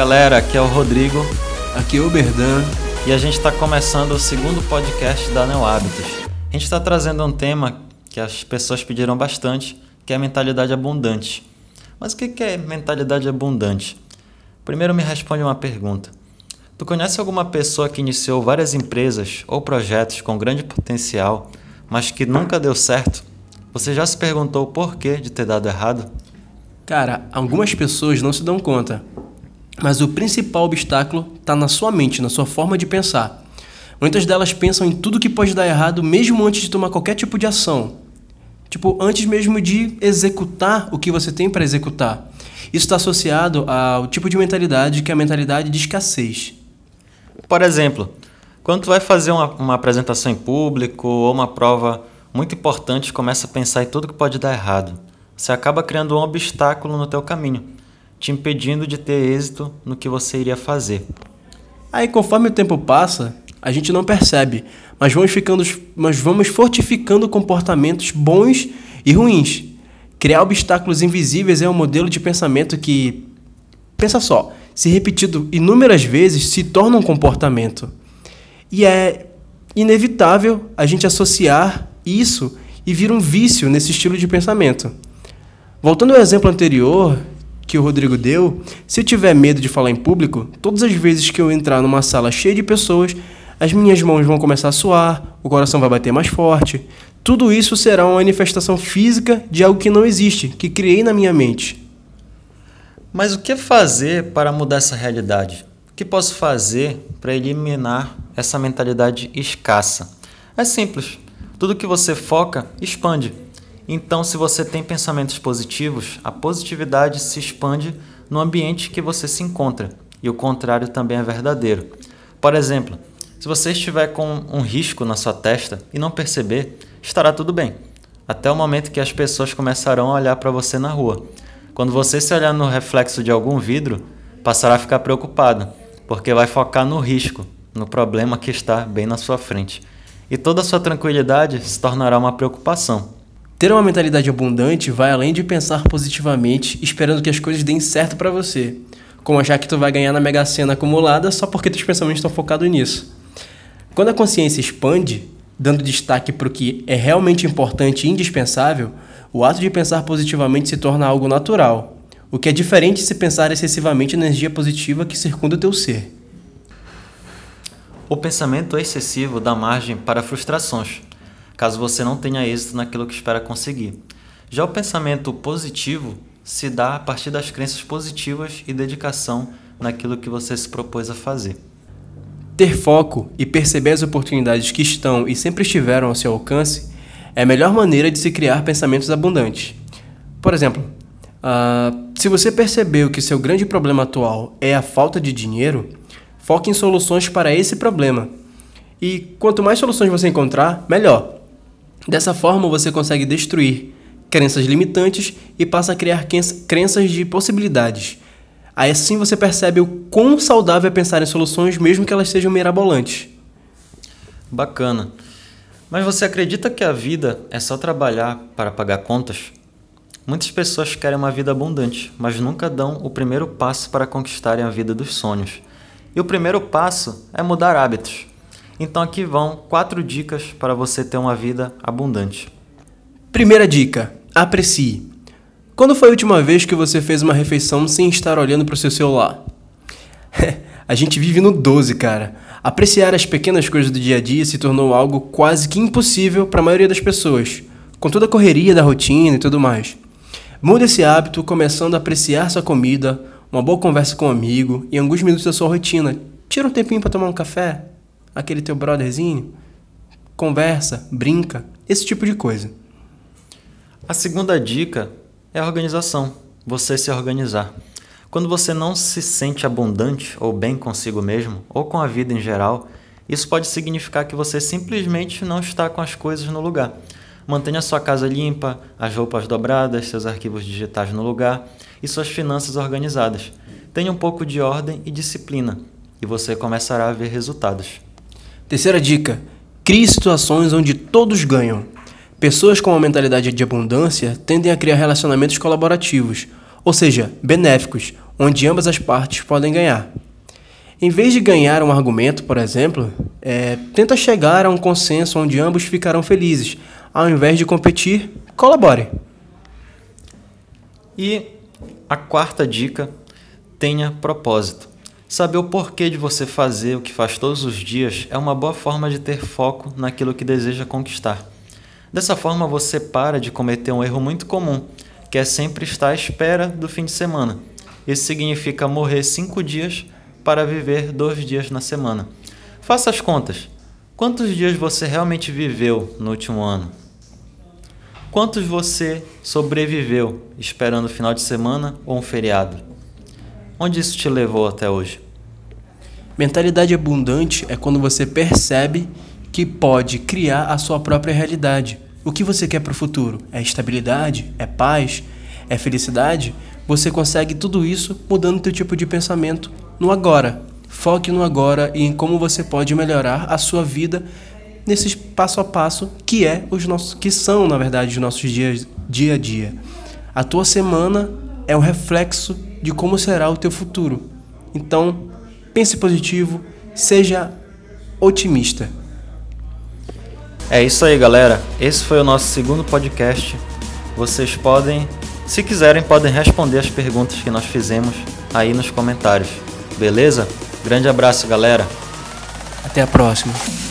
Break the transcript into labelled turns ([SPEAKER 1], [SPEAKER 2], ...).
[SPEAKER 1] galera, aqui é o Rodrigo
[SPEAKER 2] Aqui é o Berdan.
[SPEAKER 1] e a gente está começando o segundo podcast da Neo Hábitos. A gente está trazendo um tema que as pessoas pediram bastante, que é a mentalidade abundante. Mas o que é mentalidade abundante? Primeiro me responde uma pergunta. Tu conhece alguma pessoa que iniciou várias empresas ou projetos com grande potencial, mas que nunca deu certo? Você já se perguntou o porquê de ter dado errado?
[SPEAKER 2] Cara, algumas pessoas não se dão conta, mas o principal obstáculo está na sua mente, na sua forma de pensar. Muitas delas pensam em tudo que pode dar errado mesmo antes de tomar qualquer tipo de ação. Tipo, antes mesmo de executar o que você tem para executar. Isso está associado ao tipo de mentalidade que é a mentalidade de escassez.
[SPEAKER 1] Por exemplo, quando tu vai fazer uma, uma apresentação em público ou uma prova muito importante começa a pensar em tudo que pode dar errado, você acaba criando um obstáculo no teu caminho, te impedindo de ter êxito no que você iria fazer.
[SPEAKER 2] Aí, conforme o tempo passa, a gente não percebe, mas vamos ficando, mas vamos fortificando comportamentos bons e ruins. Criar obstáculos invisíveis é um modelo de pensamento que, pensa só, se repetido inúmeras vezes, se torna um comportamento. E é inevitável a gente associar isso e vir um vício nesse estilo de pensamento. Voltando ao exemplo anterior que o Rodrigo deu, se eu tiver medo de falar em público, todas as vezes que eu entrar numa sala cheia de pessoas, as minhas mãos vão começar a suar, o coração vai bater mais forte. Tudo isso será uma manifestação física de algo que não existe, que criei na minha mente.
[SPEAKER 1] Mas o que fazer para mudar essa realidade? O que posso fazer para eliminar essa mentalidade escassa? É simples. Tudo que você foca expande. Então, se você tem pensamentos positivos, a positividade se expande no ambiente que você se encontra. E o contrário também é verdadeiro. Por exemplo, se você estiver com um risco na sua testa e não perceber, estará tudo bem. Até o momento que as pessoas começarão a olhar para você na rua. Quando você se olhar no reflexo de algum vidro, passará a ficar preocupado, porque vai focar no risco, no problema que está bem na sua frente. E toda a sua tranquilidade se tornará uma preocupação.
[SPEAKER 2] Ter uma mentalidade abundante vai além de pensar positivamente, esperando que as coisas deem certo para você, como achar que tu vai ganhar na Mega Sena acumulada só porque teus pensamentos estão focados nisso. Quando a consciência expande, dando destaque para o que é realmente importante e indispensável, o ato de pensar positivamente se torna algo natural, o que é diferente se pensar excessivamente na energia positiva que circunda o teu ser.
[SPEAKER 1] O pensamento excessivo dá margem para frustrações, caso você não tenha êxito naquilo que espera conseguir. Já o pensamento positivo se dá a partir das crenças positivas e dedicação naquilo que você se propôs a fazer.
[SPEAKER 2] Ter foco e perceber as oportunidades que estão e sempre estiveram ao seu alcance é a melhor maneira de se criar pensamentos abundantes. Por exemplo, ah, se você percebeu que seu grande problema atual é a falta de dinheiro, foque em soluções para esse problema. E quanto mais soluções você encontrar, melhor. Dessa forma, você consegue destruir crenças limitantes e passa a criar crença- crenças de possibilidades. Aí assim você percebe o quão saudável é pensar em soluções, mesmo que elas sejam mirabolantes.
[SPEAKER 1] Bacana. Mas você acredita que a vida é só trabalhar para pagar contas? Muitas pessoas querem uma vida abundante, mas nunca dão o primeiro passo para conquistarem a vida dos sonhos. E o primeiro passo é mudar hábitos. Então aqui vão quatro dicas para você ter uma vida abundante.
[SPEAKER 2] Primeira dica: aprecie. Quando foi a última vez que você fez uma refeição sem estar olhando para o seu celular? a gente vive no 12, cara. Apreciar as pequenas coisas do dia a dia se tornou algo quase que impossível para a maioria das pessoas, com toda a correria da rotina e tudo mais. Mude esse hábito começando a apreciar sua comida, uma boa conversa com um amigo e alguns minutos da sua rotina. Tira um tempinho para tomar um café, aquele teu brotherzinho. Conversa, brinca, esse tipo de coisa.
[SPEAKER 1] A segunda dica é a organização, você se organizar. Quando você não se sente abundante ou bem consigo mesmo, ou com a vida em geral, isso pode significar que você simplesmente não está com as coisas no lugar. Mantenha sua casa limpa, as roupas dobradas, seus arquivos digitais no lugar e suas finanças organizadas. Tenha um pouco de ordem e disciplina, e você começará a ver resultados.
[SPEAKER 2] Terceira dica: crie situações onde todos ganham. Pessoas com uma mentalidade de abundância tendem a criar relacionamentos colaborativos, ou seja, benéficos, onde ambas as partes podem ganhar. Em vez de ganhar um argumento, por exemplo, é, tenta chegar a um consenso onde ambos ficarão felizes. Ao invés de competir, colabore.
[SPEAKER 1] E a quarta dica: tenha propósito. Saber o porquê de você fazer o que faz todos os dias é uma boa forma de ter foco naquilo que deseja conquistar. Dessa forma, você para de cometer um erro muito comum, que é sempre estar à espera do fim de semana. Isso significa morrer cinco dias para viver dois dias na semana. Faça as contas. Quantos dias você realmente viveu no último ano? Quantos você sobreviveu esperando o final de semana ou um feriado? Onde isso te levou até hoje?
[SPEAKER 2] Mentalidade abundante é quando você percebe que pode criar a sua própria realidade. O que você quer para o futuro? É estabilidade? É paz? É felicidade? Você consegue tudo isso mudando o teu tipo de pensamento no agora. Foque no agora e em como você pode melhorar a sua vida nesses passo a passo que é os nossos que são, na verdade, os nossos dias dia a dia. A tua semana é um reflexo de como será o teu futuro. Então, pense positivo, seja otimista.
[SPEAKER 1] É isso aí, galera. Esse foi o nosso segundo podcast. Vocês podem, se quiserem, podem responder as perguntas que nós fizemos aí nos comentários. Beleza? Grande abraço, galera.
[SPEAKER 2] Até a próxima.